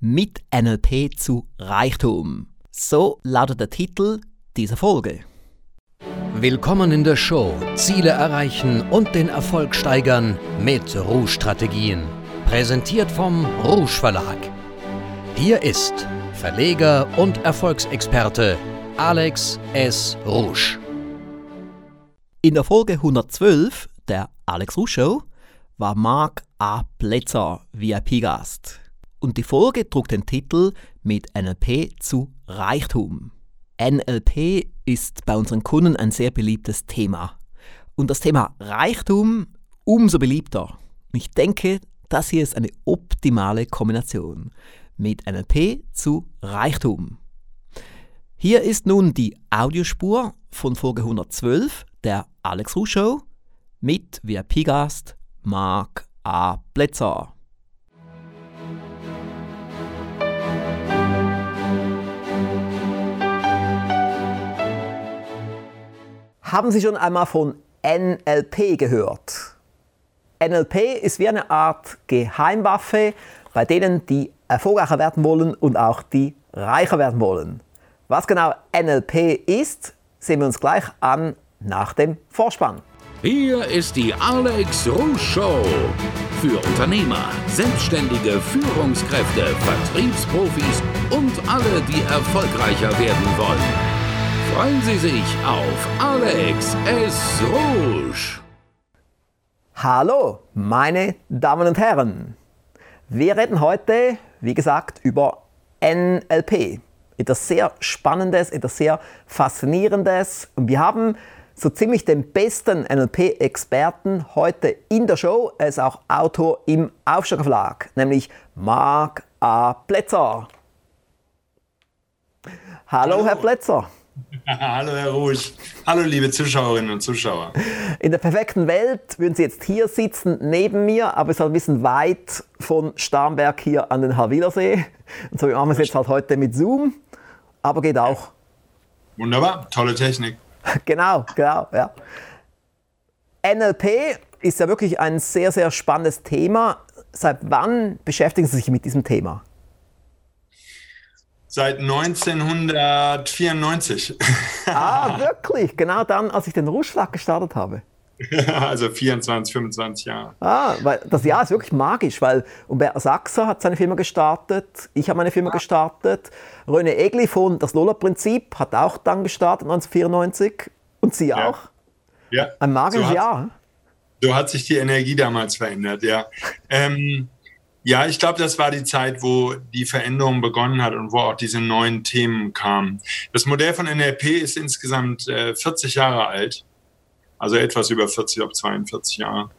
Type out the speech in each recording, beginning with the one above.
Mit NLP zu Reichtum. So lautet der Titel dieser Folge. Willkommen in der Show Ziele erreichen und den Erfolg steigern mit Rouge-Strategien. Präsentiert vom Rouge Verlag. Hier ist Verleger und Erfolgsexperte Alex S. Rouge. In der Folge 112 der Alex Rouge Show war Marc A. Plätzer VIP-Gast. Und die Folge trug den Titel Mit NLP zu Reichtum. NLP ist bei unseren Kunden ein sehr beliebtes Thema. Und das Thema Reichtum umso beliebter. Ich denke, das hier ist eine optimale Kombination. Mit NLP zu Reichtum. Hier ist nun die Audiospur von Folge 112 der Alex Ruh Show mit VIP-Gast Marc A. Plätzer. Haben Sie schon einmal von NLP gehört? NLP ist wie eine Art Geheimwaffe bei denen, die erfolgreicher werden wollen und auch die reicher werden wollen. Was genau NLP ist, sehen wir uns gleich an nach dem Vorspann. Hier ist die Alex Rouge Show. Für Unternehmer, Selbstständige, Führungskräfte, Vertriebsprofis und alle, die erfolgreicher werden wollen. Freuen Sie sich auf Alex S. Rouge. Hallo, meine Damen und Herren. Wir reden heute, wie gesagt, über NLP. Etwas sehr Spannendes, etwas sehr Faszinierendes. Und wir haben so ziemlich den besten NLP-Experten heute in der Show. Er ist auch Autor im Aufsteiger Verlag, nämlich Marc A. Plätzer. Hallo, Hallo. Herr Plätzer. Hallo, Herr Rouge. Hallo, liebe Zuschauerinnen und Zuschauer. In der perfekten Welt würden Sie jetzt hier sitzen, neben mir, aber es ist halt ein bisschen weit von Starnberg hier an den Halwilersee. Und so machen wir es jetzt halt heute mit Zoom, aber geht auch. Wunderbar, tolle Technik. genau, genau, ja. NLP ist ja wirklich ein sehr, sehr spannendes Thema. Seit wann beschäftigen Sie sich mit diesem Thema? Seit 1994. ah, wirklich? Genau dann, als ich den Ruschlag gestartet habe. also 24, 25 Jahre. Ah, weil das Jahr ist wirklich magisch, weil Umberto Sachser hat seine Firma gestartet, ich habe meine Firma ah. gestartet, René Egli von Das Lola-Prinzip hat auch dann gestartet, 1994 und Sie ja. auch. Ja. Ein magisches so Jahr. So hat sich die Energie damals verändert, ja. ähm, ja, ich glaube, das war die Zeit, wo die Veränderung begonnen hat und wo auch diese neuen Themen kamen. Das Modell von NLP ist insgesamt äh, 40 Jahre alt, also etwas über 40, ob 42 Jahre.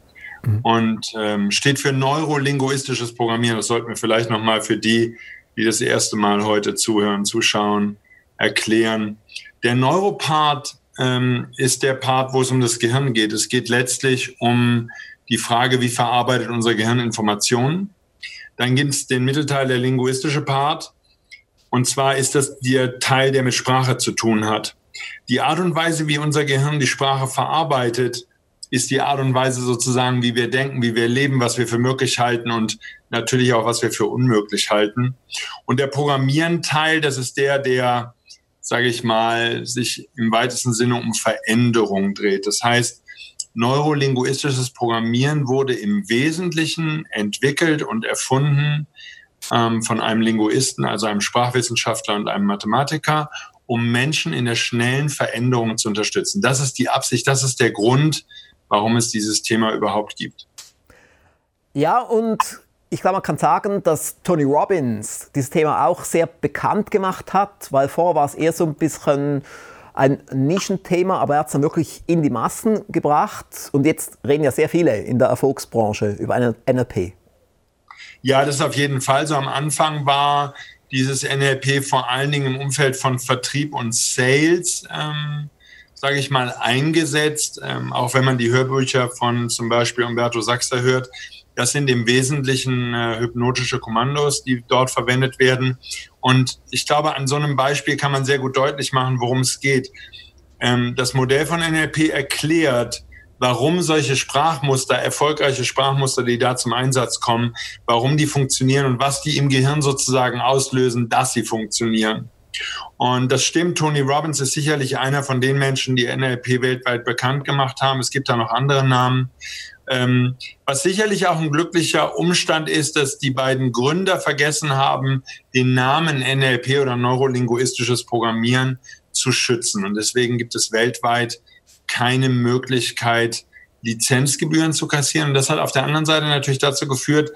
Mhm. Und ähm, steht für neurolinguistisches Programmieren. Das sollten wir vielleicht nochmal für die, die das erste Mal heute zuhören, zuschauen, erklären. Der Neuropart ähm, ist der Part, wo es um das Gehirn geht. Es geht letztlich um die Frage, wie verarbeitet unser Gehirn Informationen dann gibt es den Mittelteil, der linguistische Part. Und zwar ist das der Teil, der mit Sprache zu tun hat. Die Art und Weise, wie unser Gehirn die Sprache verarbeitet, ist die Art und Weise sozusagen, wie wir denken, wie wir leben, was wir für möglich halten und natürlich auch, was wir für unmöglich halten. Und der Programmieren-Teil, das ist der, der, sage ich mal, sich im weitesten Sinne um Veränderung dreht. Das heißt, neurolinguistisches Programmieren wurde im Wesentlichen entwickelt und erfunden ähm, von einem Linguisten, also einem Sprachwissenschaftler und einem Mathematiker, um Menschen in der schnellen Veränderung zu unterstützen. Das ist die Absicht, das ist der Grund, warum es dieses Thema überhaupt gibt. Ja, und ich glaube, man kann sagen, dass Tony Robbins dieses Thema auch sehr bekannt gemacht hat, weil vorher war es eher so ein bisschen ein Nischenthema, aber er hat es dann wirklich in die Massen gebracht. Und jetzt reden ja sehr viele in der Erfolgsbranche über NLP. Ja, das ist auf jeden Fall so. Am Anfang war dieses NLP vor allen Dingen im Umfeld von Vertrieb und Sales, ähm, sage ich mal, eingesetzt. Ähm, auch wenn man die Hörbücher von zum Beispiel Umberto Sachser hört, das sind im Wesentlichen äh, hypnotische Kommandos, die dort verwendet werden. Und ich glaube, an so einem Beispiel kann man sehr gut deutlich machen, worum es geht. Ähm, das Modell von NLP erklärt, warum solche Sprachmuster, erfolgreiche Sprachmuster, die da zum Einsatz kommen, warum die funktionieren und was die im Gehirn sozusagen auslösen, dass sie funktionieren. Und das stimmt, Tony Robbins ist sicherlich einer von den Menschen, die NLP weltweit bekannt gemacht haben. Es gibt da noch andere Namen. Ähm, was sicherlich auch ein glücklicher Umstand ist, dass die beiden Gründer vergessen haben, den Namen NLP oder neurolinguistisches Programmieren zu schützen. Und deswegen gibt es weltweit keine Möglichkeit, Lizenzgebühren zu kassieren. Und das hat auf der anderen Seite natürlich dazu geführt,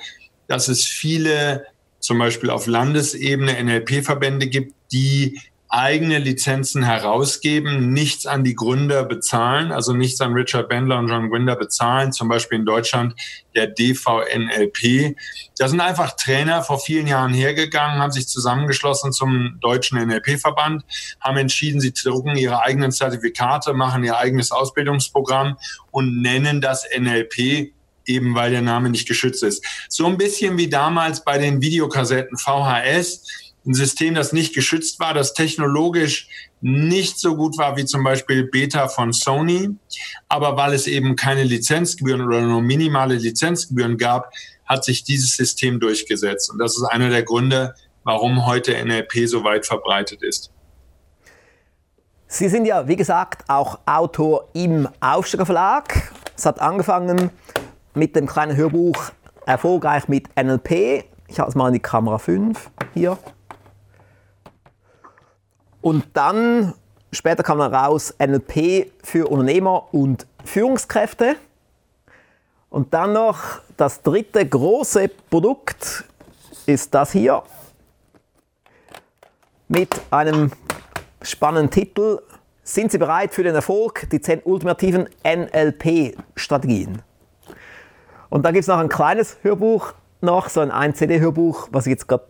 dass es viele, zum Beispiel auf Landesebene, NLP-Verbände gibt, die eigene Lizenzen herausgeben, nichts an die Gründer bezahlen, also nichts an Richard Bendler und John Grinder bezahlen, zum Beispiel in Deutschland der DVNLP. Da sind einfach Trainer vor vielen Jahren hergegangen, haben sich zusammengeschlossen zum deutschen NLP-Verband, haben entschieden, sie drucken ihre eigenen Zertifikate, machen ihr eigenes Ausbildungsprogramm und nennen das NLP eben weil der Name nicht geschützt ist. So ein bisschen wie damals bei den Videokassetten VHS ein System, das nicht geschützt war, das technologisch nicht so gut war wie zum Beispiel Beta von Sony. Aber weil es eben keine Lizenzgebühren oder nur minimale Lizenzgebühren gab, hat sich dieses System durchgesetzt. Und das ist einer der Gründe, warum heute NLP so weit verbreitet ist. Sie sind ja, wie gesagt, auch Autor im Aufsteiger Verlag. Es hat angefangen mit dem kleinen Hörbuch Erfolgreich mit NLP. Ich habe es mal in die Kamera 5 hier. Und dann, später kam dann raus, NLP für Unternehmer und Führungskräfte. Und dann noch das dritte große Produkt ist das hier mit einem spannenden Titel. Sind Sie bereit für den Erfolg? Die 10 ultimativen NLP-Strategien. Und da gibt es noch ein kleines Hörbuch noch, so ein CD-Hörbuch, was jetzt gerade,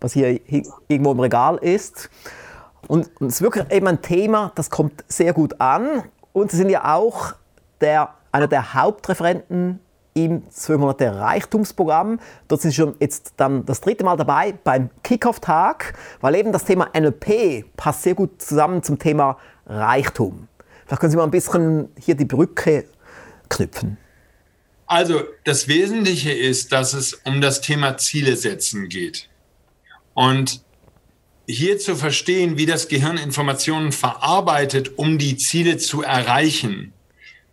was hier irgendwo im Regal ist. Und, es ist wirklich eben ein Thema, das kommt sehr gut an. Und Sie sind ja auch der, einer der Hauptreferenten im 12 Monate Reichtumsprogramm. Dort sind Sie schon jetzt dann das dritte Mal dabei beim Kickoff-Tag, weil eben das Thema NLP passt sehr gut zusammen zum Thema Reichtum. Vielleicht können Sie mal ein bisschen hier die Brücke knüpfen. Also das Wesentliche ist, dass es um das Thema Ziele setzen geht. Und hier zu verstehen, wie das Gehirn Informationen verarbeitet, um die Ziele zu erreichen,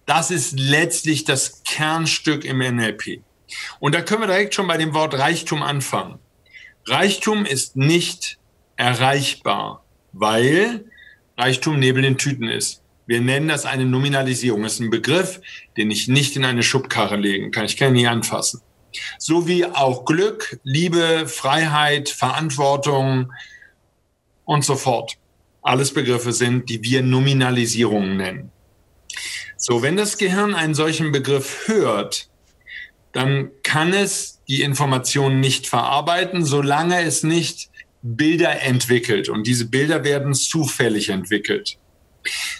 das ist letztlich das Kernstück im NLP. Und da können wir direkt schon bei dem Wort Reichtum anfangen. Reichtum ist nicht erreichbar, weil Reichtum Nebel in Tüten ist. Wir nennen das eine Nominalisierung. Das ist ein Begriff, den ich nicht in eine Schubkarre legen kann. Ich kann ihn nie anfassen. So wie auch Glück, Liebe, Freiheit, Verantwortung, und so fort. Alles Begriffe sind, die wir Nominalisierungen nennen. So, wenn das Gehirn einen solchen Begriff hört, dann kann es die Informationen nicht verarbeiten, solange es nicht Bilder entwickelt. Und diese Bilder werden zufällig entwickelt.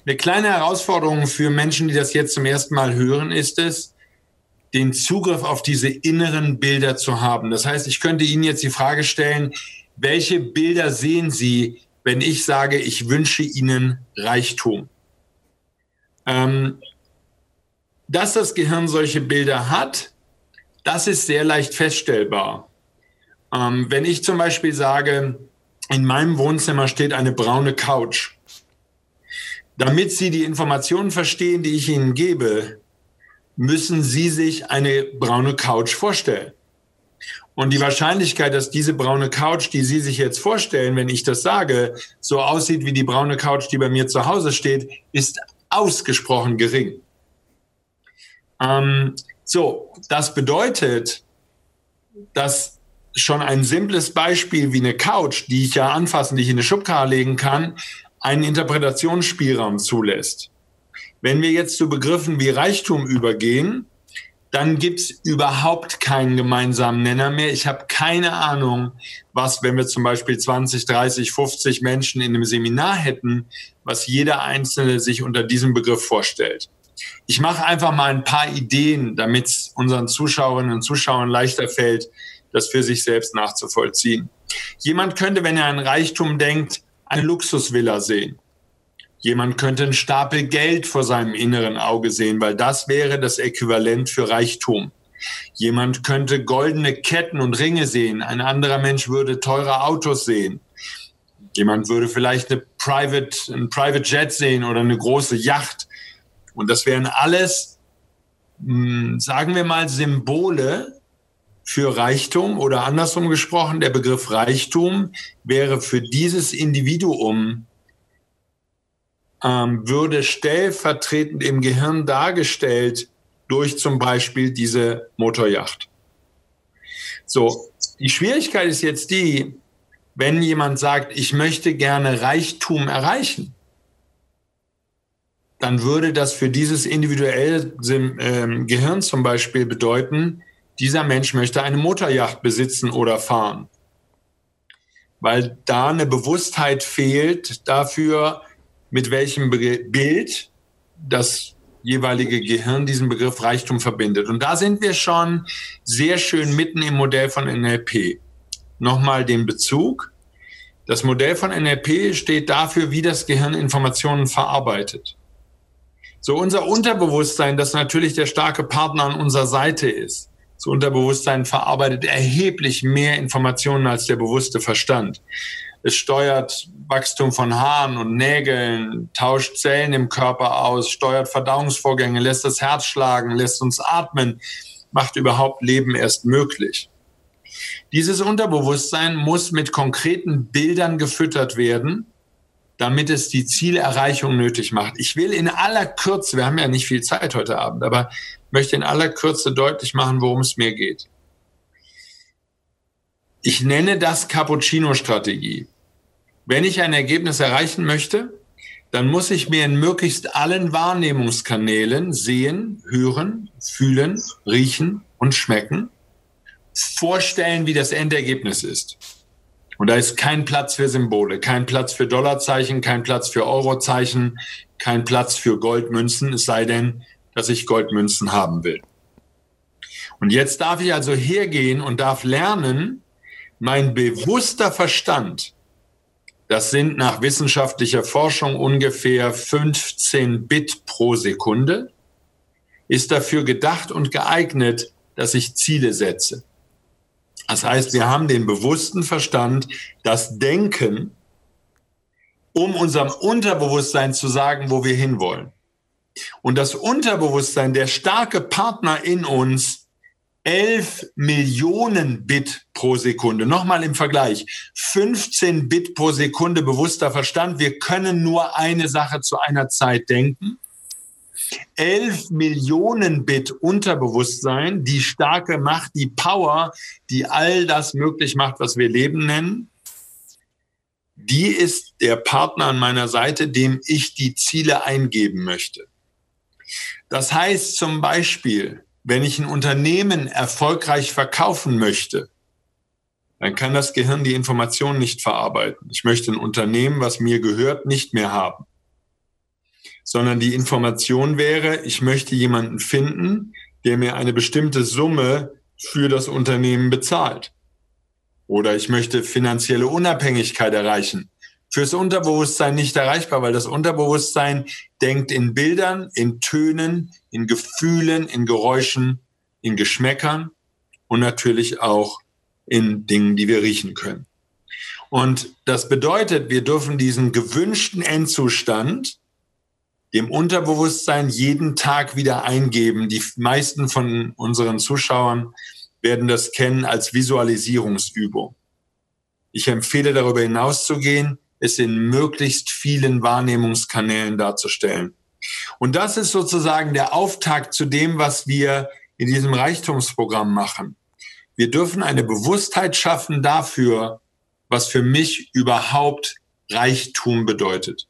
Eine kleine Herausforderung für Menschen, die das jetzt zum ersten Mal hören, ist es, den Zugriff auf diese inneren Bilder zu haben. Das heißt, ich könnte Ihnen jetzt die Frage stellen, welche Bilder sehen Sie, wenn ich sage, ich wünsche Ihnen Reichtum? Ähm, dass das Gehirn solche Bilder hat, das ist sehr leicht feststellbar. Ähm, wenn ich zum Beispiel sage, in meinem Wohnzimmer steht eine braune Couch, damit Sie die Informationen verstehen, die ich Ihnen gebe, müssen Sie sich eine braune Couch vorstellen. Und die Wahrscheinlichkeit, dass diese braune Couch, die Sie sich jetzt vorstellen, wenn ich das sage, so aussieht wie die braune Couch, die bei mir zu Hause steht, ist ausgesprochen gering. Ähm, so, das bedeutet, dass schon ein simples Beispiel wie eine Couch, die ich ja anfassen, die ich in eine Schubkarre legen kann, einen Interpretationsspielraum zulässt. Wenn wir jetzt zu Begriffen wie Reichtum übergehen, dann gibt's überhaupt keinen gemeinsamen Nenner mehr. Ich habe keine Ahnung, was, wenn wir zum Beispiel 20, 30, 50 Menschen in einem Seminar hätten, was jeder Einzelne sich unter diesem Begriff vorstellt. Ich mache einfach mal ein paar Ideen, damit es unseren Zuschauerinnen und Zuschauern leichter fällt, das für sich selbst nachzuvollziehen. Jemand könnte, wenn er an Reichtum denkt, eine Luxusvilla sehen. Jemand könnte einen Stapel Geld vor seinem inneren Auge sehen, weil das wäre das Äquivalent für Reichtum. Jemand könnte goldene Ketten und Ringe sehen. Ein anderer Mensch würde teure Autos sehen. Jemand würde vielleicht eine Private, ein Private Jet sehen oder eine große Yacht. Und das wären alles, hm, sagen wir mal, Symbole für Reichtum oder andersrum gesprochen, der Begriff Reichtum wäre für dieses Individuum ähm, würde stellvertretend im Gehirn dargestellt durch zum Beispiel diese Motorjacht. So, die Schwierigkeit ist jetzt die, wenn jemand sagt, ich möchte gerne Reichtum erreichen, dann würde das für dieses individuelle ähm, Gehirn zum Beispiel bedeuten, dieser Mensch möchte eine Motorjacht besitzen oder fahren. Weil da eine Bewusstheit fehlt dafür, mit welchem Bild das jeweilige Gehirn diesen Begriff Reichtum verbindet. Und da sind wir schon sehr schön mitten im Modell von NLP. Nochmal den Bezug. Das Modell von NLP steht dafür, wie das Gehirn Informationen verarbeitet. So unser Unterbewusstsein, das natürlich der starke Partner an unserer Seite ist. Das Unterbewusstsein verarbeitet erheblich mehr Informationen als der bewusste Verstand. Es steuert Wachstum von Haaren und Nägeln, tauscht Zellen im Körper aus, steuert Verdauungsvorgänge, lässt das Herz schlagen, lässt uns atmen, macht überhaupt Leben erst möglich. Dieses Unterbewusstsein muss mit konkreten Bildern gefüttert werden, damit es die Zielerreichung nötig macht. Ich will in aller Kürze, wir haben ja nicht viel Zeit heute Abend, aber möchte in aller Kürze deutlich machen, worum es mir geht. Ich nenne das Cappuccino-Strategie. Wenn ich ein Ergebnis erreichen möchte, dann muss ich mir in möglichst allen Wahrnehmungskanälen sehen, hören, fühlen, riechen und schmecken, vorstellen, wie das Endergebnis ist. Und da ist kein Platz für Symbole, kein Platz für Dollarzeichen, kein Platz für Eurozeichen, kein Platz für Goldmünzen, es sei denn, dass ich Goldmünzen haben will. Und jetzt darf ich also hergehen und darf lernen, mein bewusster Verstand das sind nach wissenschaftlicher Forschung ungefähr 15 Bit pro Sekunde. Ist dafür gedacht und geeignet, dass ich Ziele setze. Das heißt, wir haben den bewussten Verstand, das Denken, um unserem Unterbewusstsein zu sagen, wo wir hinwollen. Und das Unterbewusstsein, der starke Partner in uns, 11 Millionen Bit pro Sekunde. Nochmal im Vergleich. 15 Bit pro Sekunde bewusster Verstand. Wir können nur eine Sache zu einer Zeit denken. 11 Millionen Bit Unterbewusstsein, die starke Macht, die Power, die all das möglich macht, was wir Leben nennen. Die ist der Partner an meiner Seite, dem ich die Ziele eingeben möchte. Das heißt zum Beispiel, wenn ich ein Unternehmen erfolgreich verkaufen möchte, dann kann das Gehirn die Information nicht verarbeiten. Ich möchte ein Unternehmen, was mir gehört, nicht mehr haben. Sondern die Information wäre, ich möchte jemanden finden, der mir eine bestimmte Summe für das Unternehmen bezahlt. Oder ich möchte finanzielle Unabhängigkeit erreichen fürs Unterbewusstsein nicht erreichbar, weil das Unterbewusstsein denkt in Bildern, in Tönen, in Gefühlen, in Geräuschen, in Geschmäckern und natürlich auch in Dingen, die wir riechen können. Und das bedeutet, wir dürfen diesen gewünschten Endzustand dem Unterbewusstsein jeden Tag wieder eingeben. Die meisten von unseren Zuschauern werden das kennen als Visualisierungsübung. Ich empfehle darüber hinauszugehen, es in möglichst vielen Wahrnehmungskanälen darzustellen. Und das ist sozusagen der Auftakt zu dem, was wir in diesem Reichtumsprogramm machen. Wir dürfen eine Bewusstheit schaffen dafür, was für mich überhaupt Reichtum bedeutet.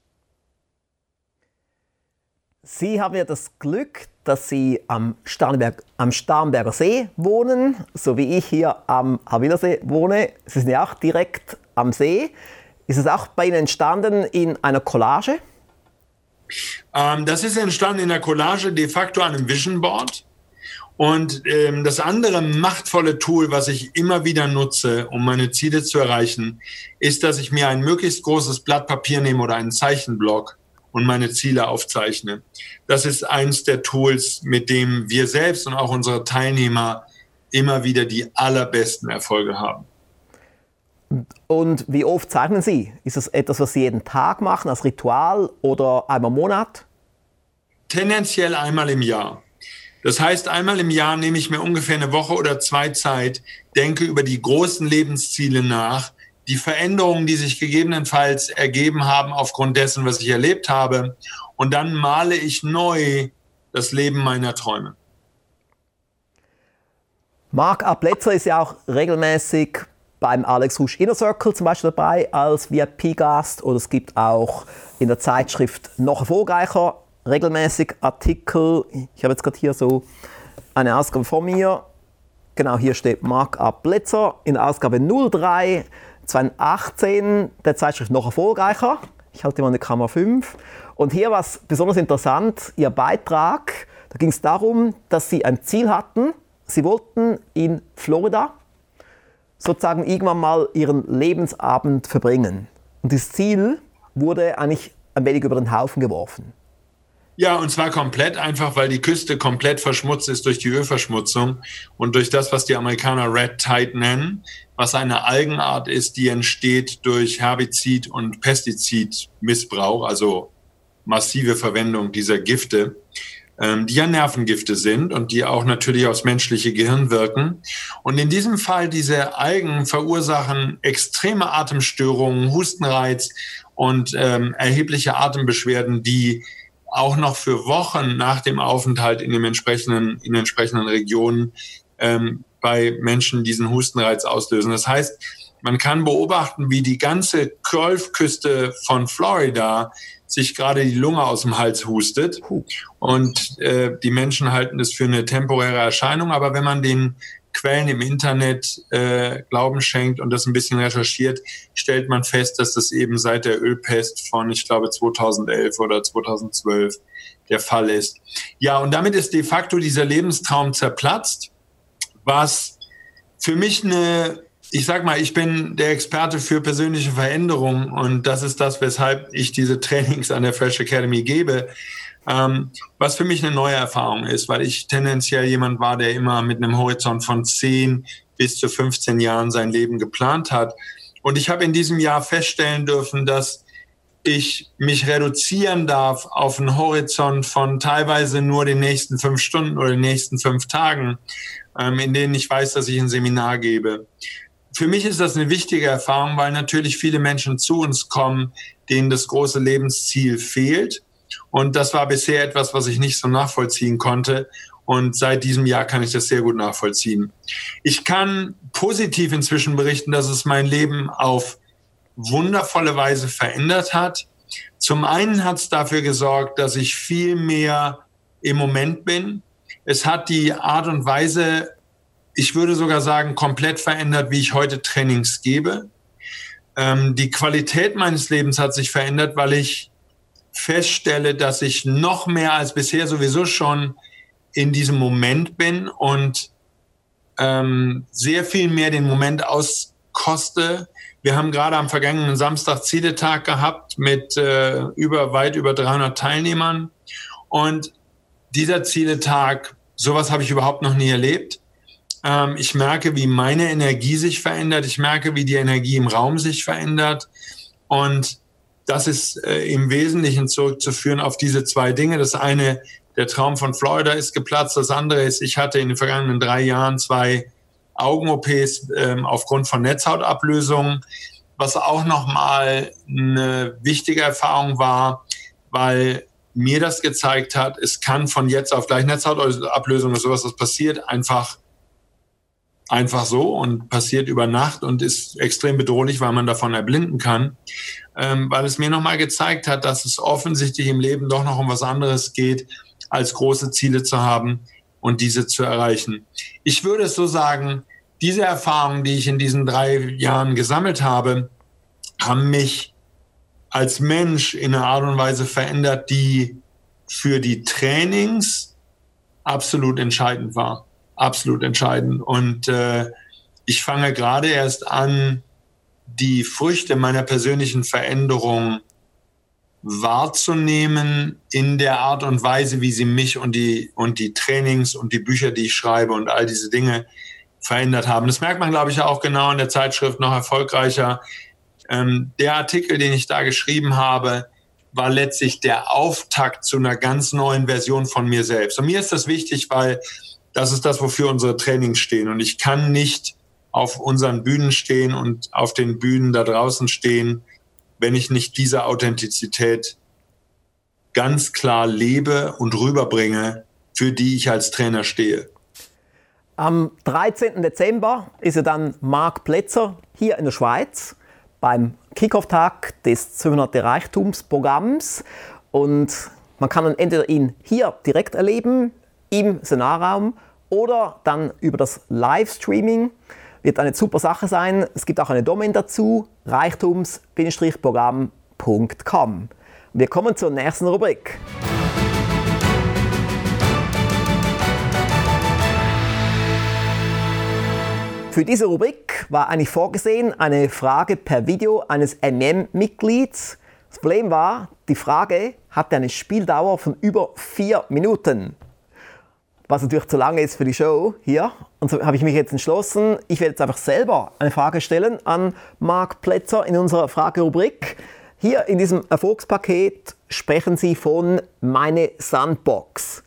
Sie haben ja das Glück, dass Sie am, Starnberg, am Starnberger See wohnen, so wie ich hier am Havillersee wohne. Sie sind ja auch direkt am See. Ist es auch bei Ihnen entstanden in einer Collage? Ähm, das ist entstanden in der Collage de facto an einem Vision Board. Und ähm, das andere machtvolle Tool, was ich immer wieder nutze, um meine Ziele zu erreichen, ist, dass ich mir ein möglichst großes Blatt Papier nehme oder einen Zeichenblock und meine Ziele aufzeichne. Das ist eins der Tools, mit dem wir selbst und auch unsere Teilnehmer immer wieder die allerbesten Erfolge haben. Und wie oft zeichnen Sie? Ist es etwas, was Sie jeden Tag machen, als Ritual oder einmal im Monat? Tendenziell einmal im Jahr. Das heißt, einmal im Jahr nehme ich mir ungefähr eine Woche oder zwei Zeit, denke über die großen Lebensziele nach, die Veränderungen, die sich gegebenenfalls ergeben haben aufgrund dessen, was ich erlebt habe. Und dann male ich neu das Leben meiner Träume. Marc A. Plätzer ist ja auch regelmäßig beim Alex Rouge Inner Circle zum Beispiel dabei als VIP-Gast oder es gibt auch in der Zeitschrift noch erfolgreicher regelmäßig Artikel. Ich habe jetzt gerade hier so eine Ausgabe vor mir. Genau, hier steht Marc A. Plätzer in der Ausgabe 03 2018 der Zeitschrift noch erfolgreicher. Ich halte mal eine Kamera 5. Und hier war es besonders interessant, Ihr Beitrag, da ging es darum, dass Sie ein Ziel hatten. Sie wollten in Florida sozusagen irgendwann mal Ihren Lebensabend verbringen. Und das Ziel wurde eigentlich ein wenig über den Haufen geworfen. Ja, und zwar komplett einfach, weil die Küste komplett verschmutzt ist durch die Ölverschmutzung und durch das, was die Amerikaner Red Tide nennen, was eine Algenart ist, die entsteht durch Herbizid- und Pestizidmissbrauch, also massive Verwendung dieser Gifte, die ja Nervengifte sind und die auch natürlich aufs menschliche Gehirn wirken. Und in diesem Fall, diese Algen verursachen extreme Atemstörungen, Hustenreiz und ähm, erhebliche Atembeschwerden, die auch noch für Wochen nach dem Aufenthalt in, dem entsprechenden, in entsprechenden Regionen ähm, bei Menschen diesen Hustenreiz auslösen. Das heißt, man kann beobachten, wie die ganze Golfküste von Florida sich gerade die Lunge aus dem Hals hustet. Und äh, die Menschen halten es für eine temporäre Erscheinung. Aber wenn man den Quellen im Internet äh, Glauben schenkt und das ein bisschen recherchiert, stellt man fest, dass das eben seit der Ölpest von, ich glaube, 2011 oder 2012 der Fall ist. Ja, und damit ist de facto dieser Lebenstraum zerplatzt, was für mich eine, ich sag mal, ich bin der Experte für persönliche Veränderungen und das ist das, weshalb ich diese Trainings an der Fresh Academy gebe. Ähm, was für mich eine neue Erfahrung ist, weil ich tendenziell jemand war, der immer mit einem Horizont von 10 bis zu 15 Jahren sein Leben geplant hat. Und ich habe in diesem Jahr feststellen dürfen, dass ich mich reduzieren darf auf einen Horizont von teilweise nur den nächsten fünf Stunden oder den nächsten fünf Tagen, ähm, in denen ich weiß, dass ich ein Seminar gebe. Für mich ist das eine wichtige Erfahrung, weil natürlich viele Menschen zu uns kommen, denen das große Lebensziel fehlt und das war bisher etwas, was ich nicht so nachvollziehen konnte. Und seit diesem Jahr kann ich das sehr gut nachvollziehen. Ich kann positiv inzwischen berichten, dass es mein Leben auf wundervolle Weise verändert hat. Zum einen hat es dafür gesorgt, dass ich viel mehr im Moment bin. Es hat die Art und Weise, ich würde sogar sagen, komplett verändert, wie ich heute Trainings gebe. Ähm, die Qualität meines Lebens hat sich verändert, weil ich feststelle, dass ich noch mehr als bisher sowieso schon in diesem Moment bin und ähm, sehr viel mehr den Moment auskoste. Wir haben gerade am vergangenen Samstag Zieletag gehabt mit äh, über weit über 300 Teilnehmern und dieser Zieletag, sowas habe ich überhaupt noch nie erlebt. Ähm, ich merke, wie meine Energie sich verändert. Ich merke, wie die Energie im Raum sich verändert und das ist äh, im Wesentlichen zurückzuführen auf diese zwei Dinge. Das eine, der Traum von Florida ist geplatzt. Das andere ist, ich hatte in den vergangenen drei Jahren zwei Augen-OPs ähm, aufgrund von Netzhautablösungen, was auch nochmal eine wichtige Erfahrung war, weil mir das gezeigt hat, es kann von jetzt auf gleich Netzhautablösung oder sowas, was passiert, einfach einfach so und passiert über Nacht und ist extrem bedrohlich, weil man davon erblinden kann, ähm, weil es mir nochmal gezeigt hat, dass es offensichtlich im Leben doch noch um was anderes geht, als große Ziele zu haben und diese zu erreichen. Ich würde es so sagen, diese Erfahrungen, die ich in diesen drei Jahren gesammelt habe, haben mich als Mensch in einer Art und Weise verändert, die für die Trainings absolut entscheidend war absolut entscheidend. Und äh, ich fange gerade erst an, die Früchte meiner persönlichen Veränderung wahrzunehmen in der Art und Weise, wie sie mich und die, und die Trainings und die Bücher, die ich schreibe und all diese Dinge verändert haben. Das merkt man, glaube ich, auch genau in der Zeitschrift noch erfolgreicher. Ähm, der Artikel, den ich da geschrieben habe, war letztlich der Auftakt zu einer ganz neuen Version von mir selbst. Und mir ist das wichtig, weil das ist das, wofür unsere Trainings stehen. Und ich kann nicht auf unseren Bühnen stehen und auf den Bühnen da draußen stehen, wenn ich nicht diese Authentizität ganz klar lebe und rüberbringe, für die ich als Trainer stehe. Am 13. Dezember ist er dann Marc Plätzer hier in der Schweiz beim Kickoff-Tag des 200 Reichtumsprogramms und man kann dann entweder ihn hier direkt erleben im Seminarraum oder dann über das Livestreaming. Wird eine super Sache sein. Es gibt auch eine Domain dazu, reichtums-programm.com. Wir kommen zur nächsten Rubrik. Für diese Rubrik war eigentlich vorgesehen eine Frage per Video eines MM-Mitglieds. Das Problem war, die Frage hatte eine Spieldauer von über vier Minuten. Was natürlich zu lange ist für die Show hier. Und so habe ich mich jetzt entschlossen, ich werde jetzt einfach selber eine Frage stellen an Marc Plätzer in unserer Fragerubrik. Hier in diesem Erfolgspaket sprechen Sie von meine Sandbox.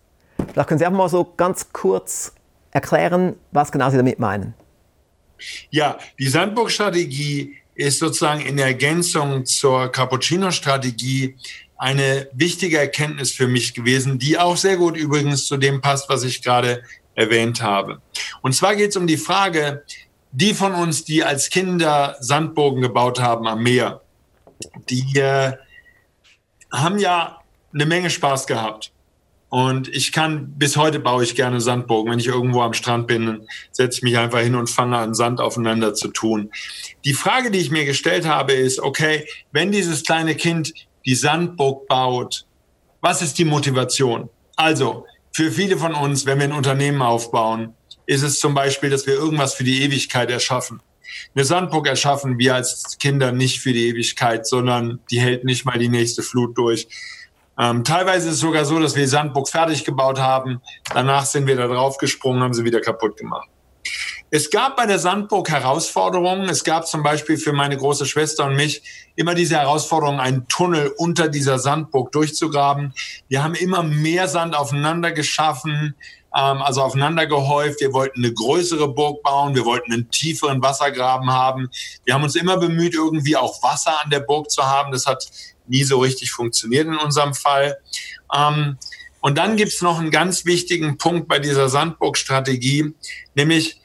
Vielleicht können Sie einfach mal so ganz kurz erklären, was genau Sie damit meinen. Ja, die Sandburg-Strategie ist sozusagen in Ergänzung zur Cappuccino-Strategie eine wichtige Erkenntnis für mich gewesen, die auch sehr gut übrigens zu dem passt, was ich gerade erwähnt habe. Und zwar geht es um die Frage, die von uns, die als Kinder Sandburgen gebaut haben am Meer, die äh, haben ja eine Menge Spaß gehabt. Und ich kann, bis heute baue ich gerne Sandburgen. Wenn ich irgendwo am Strand bin, setze ich mich einfach hin und fange an, Sand aufeinander zu tun. Die Frage, die ich mir gestellt habe, ist, okay, wenn dieses kleine Kind die Sandburg baut, was ist die Motivation? Also, für viele von uns, wenn wir ein Unternehmen aufbauen, ist es zum Beispiel, dass wir irgendwas für die Ewigkeit erschaffen. Eine Sandburg erschaffen wir als Kinder nicht für die Ewigkeit, sondern die hält nicht mal die nächste Flut durch. Ähm, teilweise ist es sogar so, dass wir die Sandburg fertig gebaut haben. Danach sind wir da drauf gesprungen, haben sie wieder kaputt gemacht. Es gab bei der Sandburg Herausforderungen. Es gab zum Beispiel für meine große Schwester und mich immer diese Herausforderung, einen Tunnel unter dieser Sandburg durchzugraben. Wir haben immer mehr Sand aufeinander geschaffen, ähm, also aufeinander gehäuft. Wir wollten eine größere Burg bauen. Wir wollten einen tieferen Wassergraben haben. Wir haben uns immer bemüht, irgendwie auch Wasser an der Burg zu haben. Das hat nie so richtig funktioniert in unserem Fall. Ähm, und dann gibt es noch einen ganz wichtigen Punkt bei dieser Sandburg-Strategie, nämlich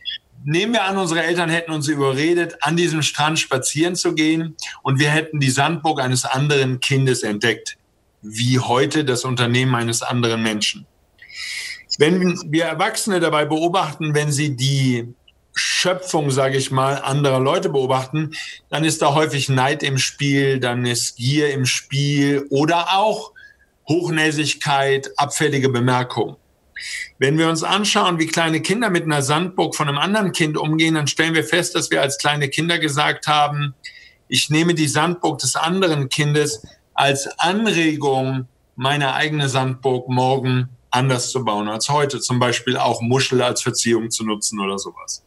nehmen wir an, unsere Eltern hätten uns überredet, an diesem Strand spazieren zu gehen und wir hätten die Sandburg eines anderen Kindes entdeckt, wie heute das Unternehmen eines anderen Menschen. Wenn wir Erwachsene dabei beobachten, wenn sie die Schöpfung, sage ich mal, anderer Leute beobachten, dann ist da häufig Neid im Spiel, dann ist Gier im Spiel oder auch Hochnäsigkeit, abfällige Bemerkungen. Wenn wir uns anschauen, wie kleine Kinder mit einer Sandburg von einem anderen Kind umgehen, dann stellen wir fest, dass wir als kleine Kinder gesagt haben, ich nehme die Sandburg des anderen Kindes als Anregung, meine eigene Sandburg morgen anders zu bauen als heute. Zum Beispiel auch Muschel als Verziehung zu nutzen oder sowas.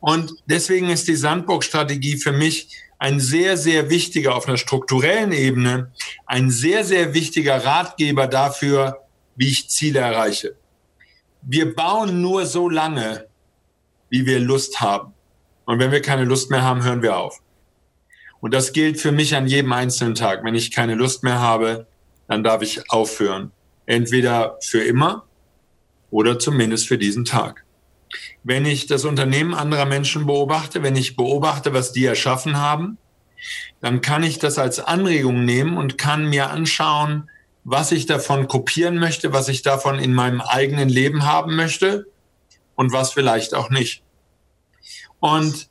Und deswegen ist die Sandburg-Strategie für mich ein sehr, sehr wichtiger, auf einer strukturellen Ebene, ein sehr, sehr wichtiger Ratgeber dafür, wie ich Ziele erreiche. Wir bauen nur so lange, wie wir Lust haben. Und wenn wir keine Lust mehr haben, hören wir auf. Und das gilt für mich an jedem einzelnen Tag. Wenn ich keine Lust mehr habe, dann darf ich aufhören. Entweder für immer oder zumindest für diesen Tag wenn ich das Unternehmen anderer Menschen beobachte, wenn ich beobachte, was die erschaffen haben, dann kann ich das als Anregung nehmen und kann mir anschauen, was ich davon kopieren möchte, was ich davon in meinem eigenen Leben haben möchte und was vielleicht auch nicht. Und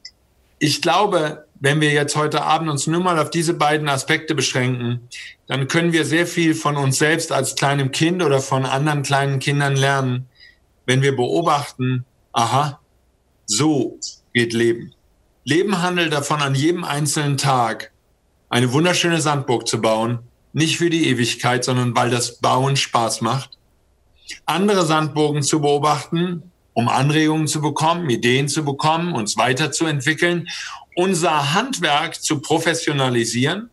ich glaube, wenn wir jetzt heute Abend uns nur mal auf diese beiden Aspekte beschränken, dann können wir sehr viel von uns selbst als kleinem Kind oder von anderen kleinen Kindern lernen, wenn wir beobachten, aha, so geht Leben. Leben handelt davon, an jedem einzelnen Tag eine wunderschöne Sandburg zu bauen, nicht für die Ewigkeit, sondern weil das Bauen Spaß macht. Andere Sandbogen zu beobachten, um Anregungen zu bekommen, Ideen zu bekommen, uns weiterzuentwickeln, unser Handwerk zu professionalisieren,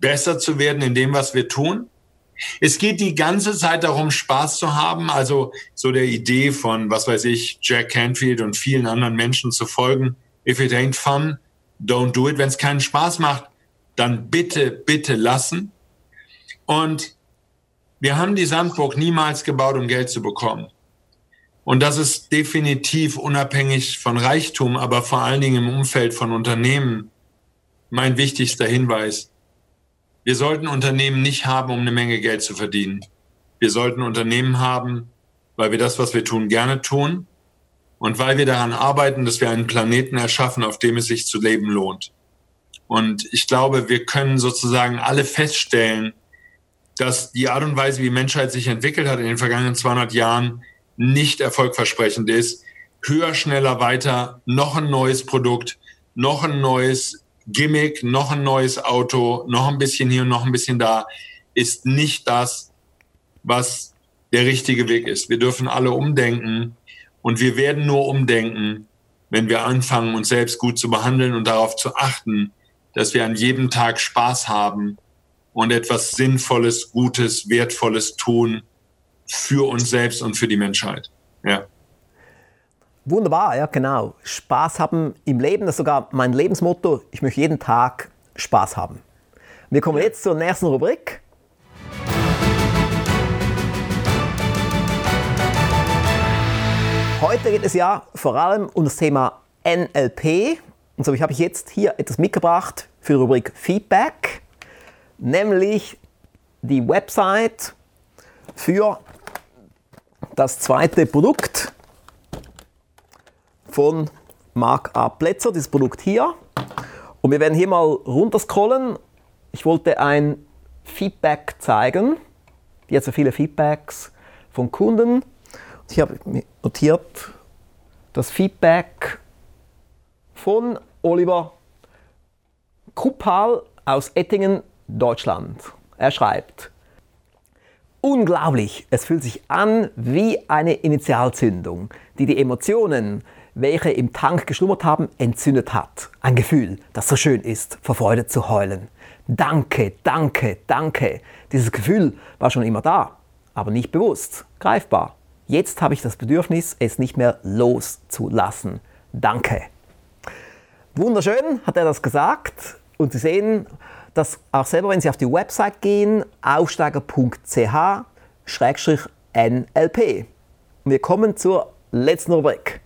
besser zu werden in dem, was wir tun. Es geht die ganze Zeit darum, Spaß zu haben, also so der Idee von, was weiß ich, Jack Canfield und vielen anderen Menschen zu folgen. If it ain't fun, don't do it. Wenn es keinen Spaß macht, dann bitte, bitte lassen. Und wir haben die Sandburg niemals gebaut, um Geld zu bekommen. Und das ist definitiv unabhängig von Reichtum, aber vor allen Dingen im Umfeld von Unternehmen mein wichtigster Hinweis. Wir sollten Unternehmen nicht haben, um eine Menge Geld zu verdienen. Wir sollten Unternehmen haben, weil wir das, was wir tun, gerne tun und weil wir daran arbeiten, dass wir einen Planeten erschaffen, auf dem es sich zu leben lohnt. Und ich glaube, wir können sozusagen alle feststellen, dass die Art und Weise, wie Menschheit sich entwickelt hat in den vergangenen 200 Jahren, nicht erfolgversprechend ist. Höher, schneller, weiter, noch ein neues Produkt, noch ein neues Gimmick, noch ein neues Auto, noch ein bisschen hier und noch ein bisschen da, ist nicht das, was der richtige Weg ist. Wir dürfen alle umdenken und wir werden nur umdenken, wenn wir anfangen, uns selbst gut zu behandeln und darauf zu achten, dass wir an jedem Tag Spaß haben und etwas Sinnvolles, Gutes, Wertvolles tun für uns selbst und für die Menschheit. Ja. Wunderbar, ja genau. Spaß haben im Leben, das ist sogar mein Lebensmotto. Ich möchte jeden Tag Spaß haben. Wir kommen jetzt zur nächsten Rubrik. Heute geht es ja vor allem um das Thema NLP. Und so habe ich jetzt hier etwas mitgebracht für die Rubrik Feedback, nämlich die Website für das zweite Produkt von Mark A. Plätzer, dieses Produkt hier. Und wir werden hier mal runterscrollen. Ich wollte ein Feedback zeigen. Jetzt so viele Feedbacks von Kunden. Ich habe notiert das Feedback von Oliver Kuppal aus Ettingen, Deutschland. Er schreibt, Unglaublich, es fühlt sich an wie eine Initialzündung, die die Emotionen, welche im Tank geschlummert haben, entzündet hat. Ein Gefühl, das so schön ist, vor Freude zu heulen. Danke, danke, danke. Dieses Gefühl war schon immer da, aber nicht bewusst, greifbar. Jetzt habe ich das Bedürfnis, es nicht mehr loszulassen. Danke. Wunderschön hat er das gesagt und Sie sehen, dass auch selber, wenn Sie auf die Website gehen, aufsteiger.ch-nlp. Wir kommen zur letzten Rubrik.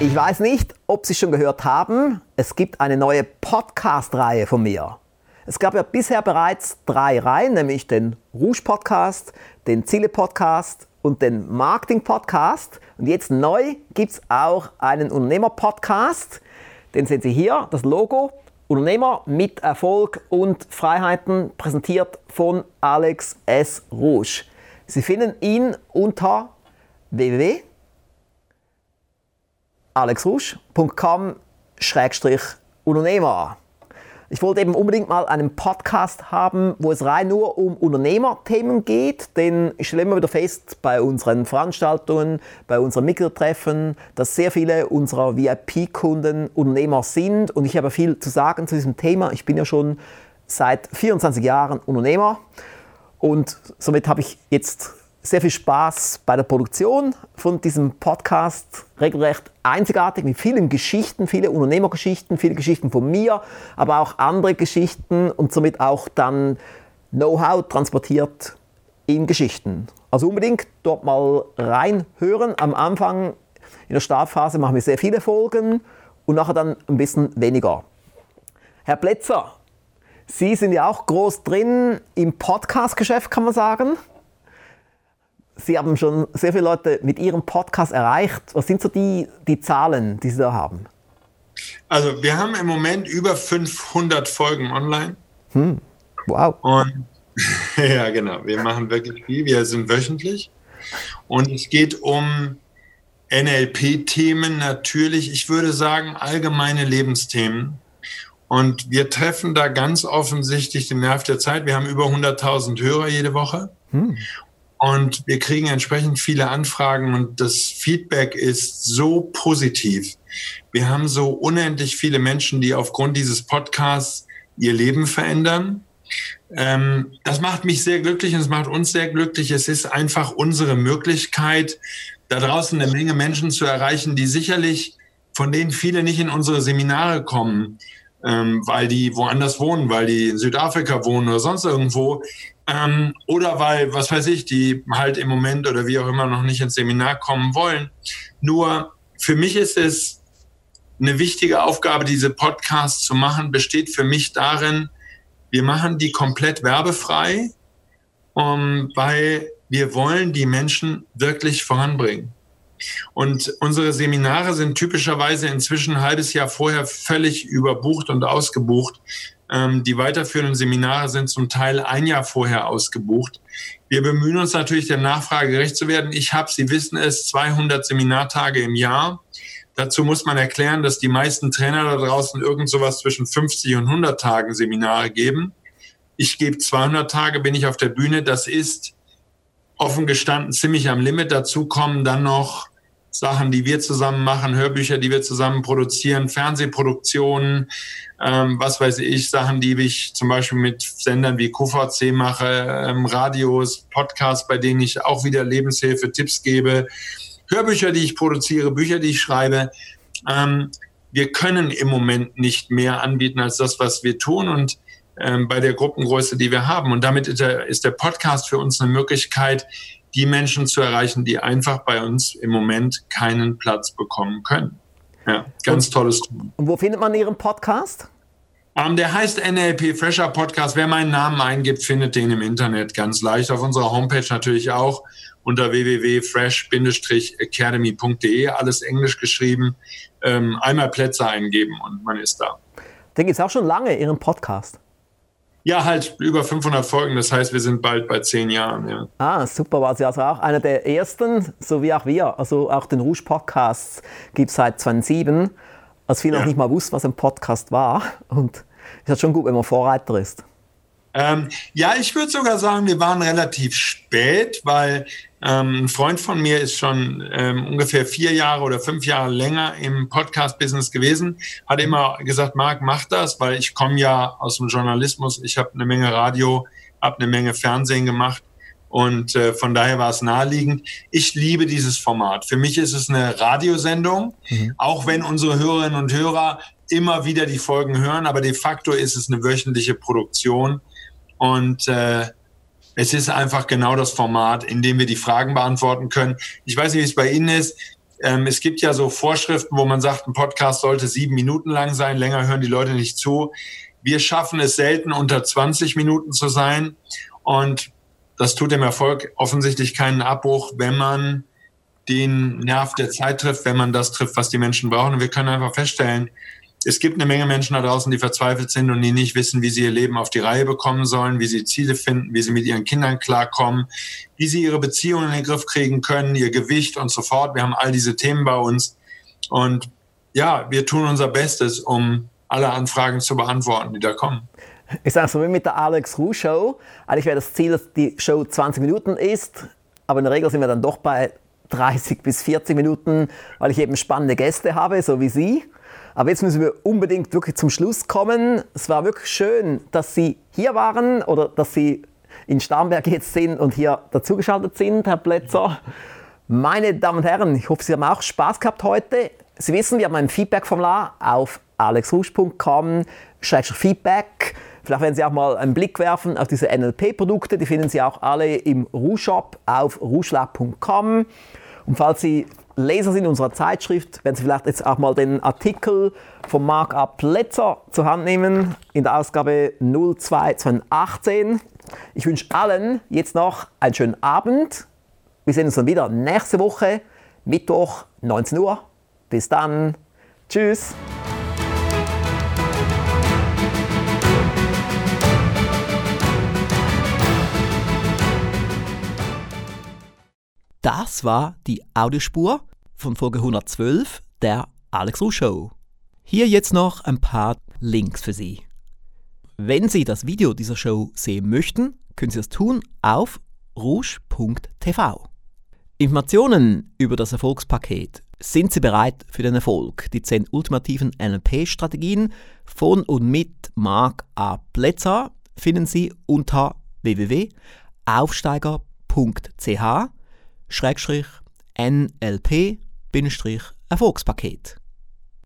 Ich weiß nicht, ob Sie schon gehört haben, es gibt eine neue Podcast-Reihe von mir. Es gab ja bisher bereits drei Reihen, nämlich den Rouge Podcast, den Ziele Podcast und den Marketing Podcast. Und jetzt neu gibt es auch einen Unternehmer Podcast. Den sehen Sie hier, das Logo. Unternehmer mit Erfolg und Freiheiten, präsentiert von Alex S. Rouge. Sie finden ihn unter www.alexrouge.com-unternehmer. Ich wollte eben unbedingt mal einen Podcast haben, wo es rein nur um Unternehmerthemen geht, denn ich stelle immer wieder fest bei unseren Veranstaltungen, bei unseren Mitgliedertreffen, dass sehr viele unserer VIP-Kunden Unternehmer sind und ich habe viel zu sagen zu diesem Thema. Ich bin ja schon seit 24 Jahren Unternehmer und somit habe ich jetzt sehr viel Spaß bei der Produktion von diesem Podcast. Regelrecht einzigartig mit vielen Geschichten, viele Unternehmergeschichten, viele Geschichten von mir, aber auch andere Geschichten und somit auch dann Know-how transportiert in Geschichten. Also unbedingt dort mal reinhören. Am Anfang in der Startphase machen wir sehr viele Folgen und nachher dann ein bisschen weniger. Herr Plätzer, Sie sind ja auch groß drin im Podcast-Geschäft, kann man sagen. Sie haben schon sehr viele Leute mit Ihrem Podcast erreicht. Was sind so die, die Zahlen, die Sie da haben? Also wir haben im Moment über 500 Folgen online. Hm. Wow. Und ja, genau. Wir machen wirklich viel. Wir sind wöchentlich. Und es geht um NLP-Themen natürlich. Ich würde sagen, allgemeine Lebensthemen. Und wir treffen da ganz offensichtlich den Nerv der Zeit. Wir haben über 100.000 Hörer jede Woche. Hm. Und wir kriegen entsprechend viele Anfragen und das Feedback ist so positiv. Wir haben so unendlich viele Menschen, die aufgrund dieses Podcasts ihr Leben verändern. Ähm, das macht mich sehr glücklich und es macht uns sehr glücklich. Es ist einfach unsere Möglichkeit, da draußen eine Menge Menschen zu erreichen, die sicherlich, von denen viele nicht in unsere Seminare kommen, ähm, weil die woanders wohnen, weil die in Südafrika wohnen oder sonst irgendwo. Ähm, oder weil, was weiß ich, die halt im Moment oder wie auch immer noch nicht ins Seminar kommen wollen. Nur für mich ist es eine wichtige Aufgabe, diese Podcasts zu machen, besteht für mich darin, wir machen die komplett werbefrei, um, weil wir wollen die Menschen wirklich voranbringen. Und unsere Seminare sind typischerweise inzwischen ein halbes Jahr vorher völlig überbucht und ausgebucht. Ähm, die weiterführenden Seminare sind zum Teil ein Jahr vorher ausgebucht. Wir bemühen uns natürlich, der Nachfrage gerecht zu werden. Ich habe, Sie wissen es, 200 Seminartage im Jahr. Dazu muss man erklären, dass die meisten Trainer da draußen irgend sowas zwischen 50 und 100 Tagen Seminare geben. Ich gebe 200 Tage, bin ich auf der Bühne. Das ist offen gestanden ziemlich am Limit. Dazu kommen dann noch Sachen, die wir zusammen machen, Hörbücher, die wir zusammen produzieren, Fernsehproduktionen, ähm, was weiß ich, Sachen, die ich zum Beispiel mit Sendern wie QVC mache, ähm, Radios, Podcasts, bei denen ich auch wieder Lebenshilfe, Tipps gebe, Hörbücher, die ich produziere, Bücher, die ich schreibe. Ähm, wir können im Moment nicht mehr anbieten als das, was wir tun und ähm, bei der Gruppengröße, die wir haben. Und damit ist der, ist der Podcast für uns eine Möglichkeit, die Menschen zu erreichen, die einfach bei uns im Moment keinen Platz bekommen können. Ja, ganz und, tolles Tool. Und wo findet man Ihren Podcast? Um, ähm, der heißt NLP Fresher Podcast. Wer meinen Namen eingibt, findet den im Internet ganz leicht. Auf unserer Homepage natürlich auch unter www.fresh-academy.de. Alles englisch geschrieben. Ähm, einmal Plätze eingeben und man ist da. Den gibt es auch schon lange, Ihren Podcast. Ja, halt über 500 Folgen. Das heißt, wir sind bald bei zehn Jahren. Ja. Ah, super. War sie also auch einer der ersten, so wie auch wir. Also auch den Rouge Podcast gibt es seit 2007. Als viele ja. noch nicht mal wussten, was ein Podcast war. Und es ist halt schon gut, wenn man Vorreiter ist. Ähm, ja, ich würde sogar sagen, wir waren relativ spät, weil ein Freund von mir ist schon ähm, ungefähr vier Jahre oder fünf Jahre länger im Podcast-Business gewesen, hat immer gesagt, Marc, mach das, weil ich komme ja aus dem Journalismus, ich habe eine Menge Radio, habe eine Menge Fernsehen gemacht und äh, von daher war es naheliegend. Ich liebe dieses Format. Für mich ist es eine Radiosendung, mhm. auch wenn unsere Hörerinnen und Hörer immer wieder die Folgen hören, aber de facto ist es eine wöchentliche Produktion und äh, es ist einfach genau das Format, in dem wir die Fragen beantworten können. Ich weiß nicht, wie es bei Ihnen ist. Ähm, es gibt ja so Vorschriften, wo man sagt, ein Podcast sollte sieben Minuten lang sein, länger hören die Leute nicht zu. Wir schaffen es selten, unter 20 Minuten zu sein. Und das tut dem Erfolg offensichtlich keinen Abbruch, wenn man den Nerv der Zeit trifft, wenn man das trifft, was die Menschen brauchen. Und wir können einfach feststellen, es gibt eine Menge Menschen da draußen, die verzweifelt sind und die nicht wissen, wie sie ihr Leben auf die Reihe bekommen sollen, wie sie Ziele finden, wie sie mit ihren Kindern klarkommen, wie sie ihre Beziehungen in den Griff kriegen können, ihr Gewicht und so fort. Wir haben all diese Themen bei uns. Und ja, wir tun unser Bestes, um alle Anfragen zu beantworten, die da kommen. Ich sage so wie mit der Alex Ruh Show. Eigentlich wäre das Ziel, dass die Show 20 Minuten ist, aber in der Regel sind wir dann doch bei 30 bis 40 Minuten, weil ich eben spannende Gäste habe, so wie Sie. Aber jetzt müssen wir unbedingt wirklich zum Schluss kommen. Es war wirklich schön, dass Sie hier waren oder dass Sie in Starnberg jetzt sind und hier dazugeschaltet sind, Herr Plätzer. Meine Damen und Herren, ich hoffe, Sie haben auch Spaß gehabt heute. Sie wissen, wir haben ein Feedback-Formular auf alexrusch.com-feedback. Vielleicht werden Sie auch mal einen Blick werfen auf diese NLP-Produkte. Die finden Sie auch alle im Rouge-Shop auf rougelab.com. Und falls Sie Leser sind unserer Zeitschrift, werden Sie vielleicht jetzt auch mal den Artikel von Mark A. Plätzer zur Hand nehmen in der Ausgabe 02 2018. Ich wünsche allen jetzt noch einen schönen Abend. Wir sehen uns dann wieder nächste Woche, Mittwoch, 19 Uhr. Bis dann. Tschüss. Das war die Audiospur von Folge 112 der Alex Ruh Show. Hier jetzt noch ein paar Links für Sie. Wenn Sie das Video dieser Show sehen möchten, können Sie das tun auf rouge.tv. Informationen über das Erfolgspaket. Sind Sie bereit für den Erfolg? Die 10 ultimativen NLP-Strategien von und mit Marc A. Plätzer finden Sie unter www.aufsteiger.ch-nlp-erfolgspaket.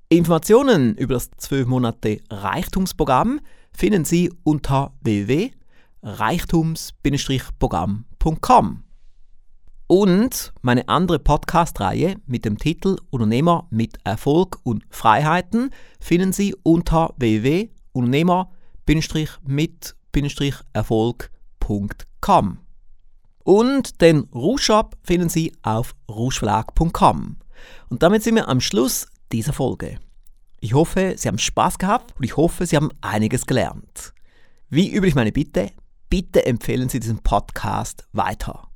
Informationen über das 12 Monate Reichtumsprogramm finden Sie unter www.reichtums-programm.com. Und meine andere Podcast-Reihe mit dem Titel Unternehmer mit Erfolg und Freiheiten finden Sie unter www.unternehmer-mit-erfolg.com. Und den Rouge-Shop finden Sie auf rougeverlag.com. Und damit sind wir am Schluss dieser Folge. Ich hoffe, Sie haben Spaß gehabt und ich hoffe, Sie haben einiges gelernt. Wie üblich meine Bitte, bitte empfehlen Sie diesen Podcast weiter.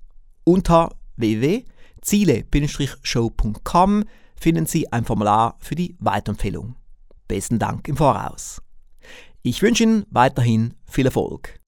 Unter www.ziele-show.com finden Sie ein Formular für die Weiterempfehlung. Besten Dank im Voraus. Ich wünsche Ihnen weiterhin viel Erfolg.